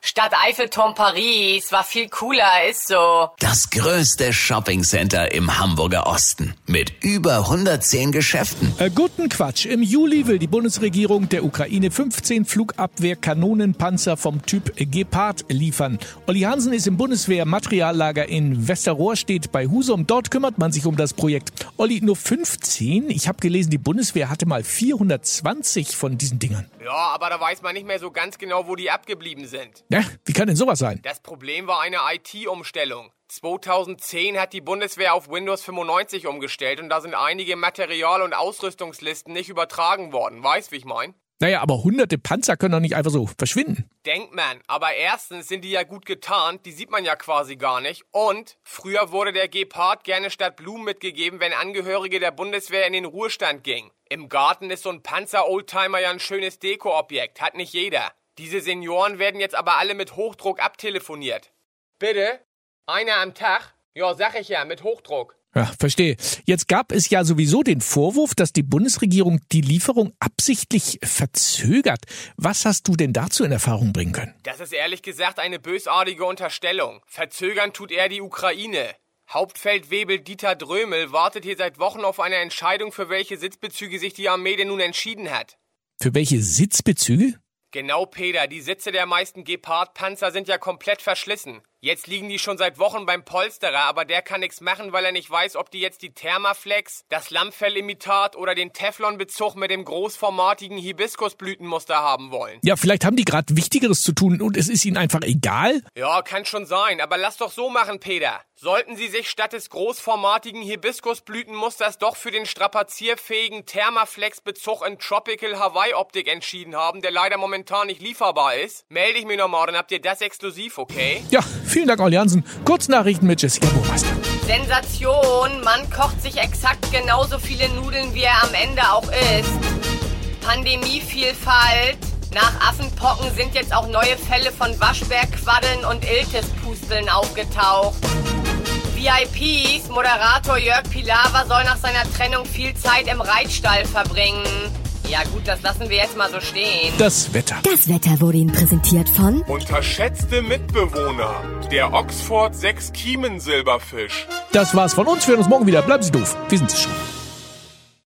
Stadt Eiffelturm Paris war viel cooler, ist so. Das größte Shoppingcenter im Hamburger Osten mit über 110 Geschäften. Äh, guten Quatsch. Im Juli will die Bundesregierung der Ukraine 15 Flugabwehrkanonenpanzer vom Typ Gepard liefern. Olli Hansen ist im Bundeswehr-Materiallager in Westerrohrstedt bei Husum. Dort kümmert man sich um das Projekt. Olli, nur 15? Ich habe gelesen, die Bundeswehr hatte mal 420 von diesen Dingern. Ja, aber da weiß man nicht mehr so ganz genau, wo die abgeblieben sind. Ja, wie kann denn sowas sein? Das Problem war eine IT-Umstellung. 2010 hat die Bundeswehr auf Windows 95 umgestellt und da sind einige Material- und Ausrüstungslisten nicht übertragen worden. Weißt, wie ich mein? Naja, aber hunderte Panzer können doch nicht einfach so verschwinden. Denkt man, aber erstens sind die ja gut getarnt, die sieht man ja quasi gar nicht. Und früher wurde der Gepard gerne statt Blumen mitgegeben, wenn Angehörige der Bundeswehr in den Ruhestand gingen. Im Garten ist so ein Panzer-Oldtimer ja ein schönes Dekoobjekt, hat nicht jeder. Diese Senioren werden jetzt aber alle mit Hochdruck abtelefoniert. Bitte? Einer am Tag? Ja, sag ich ja, mit Hochdruck. Ja, verstehe. Jetzt gab es ja sowieso den Vorwurf, dass die Bundesregierung die Lieferung absichtlich verzögert. Was hast du denn dazu in Erfahrung bringen können? Das ist ehrlich gesagt eine bösartige Unterstellung. Verzögern tut eher die Ukraine. Hauptfeldwebel Dieter Drömel wartet hier seit Wochen auf eine Entscheidung, für welche Sitzbezüge sich die Armee denn nun entschieden hat. Für welche Sitzbezüge? Genau, Peter, die Sitze der meisten Gepard-Panzer sind ja komplett verschlissen. Jetzt liegen die schon seit Wochen beim Polsterer, aber der kann nichts machen, weil er nicht weiß, ob die jetzt die Thermaflex, das Lammfellimitat oder den Teflonbezug mit dem großformatigen Hibiskusblütenmuster haben wollen. Ja, vielleicht haben die gerade Wichtigeres zu tun und es ist ihnen einfach egal. Ja, kann schon sein, aber lass doch so machen, Peter. Sollten Sie sich statt des großformatigen Hibiskusblütenmusters doch für den strapazierfähigen Thermaflex-Bezug in Tropical Hawaii Optik entschieden haben, der leider momentan nicht lieferbar ist, melde ich mich nochmal, dann habt ihr das exklusiv, okay? Ja, vielen Dank, Olli Hansen. Kurznachrichten mit Jessica Burmeister. Sensation, man kocht sich exakt genauso viele Nudeln, wie er am Ende auch isst. Pandemievielfalt. Nach Affenpocken sind jetzt auch neue Fälle von Waschbärquaddeln und Iltispusteln aufgetaucht. VIPs, Moderator Jörg Pilawa soll nach seiner Trennung viel Zeit im Reitstall verbringen. Ja gut, das lassen wir jetzt mal so stehen. Das Wetter. Das Wetter wurde Ihnen präsentiert von Unterschätzte Mitbewohner. Der Oxford 6 Kiemen Silberfisch. Das war's von uns. Wir hören uns morgen wieder. Bleiben Sie doof. Wir sind es schon.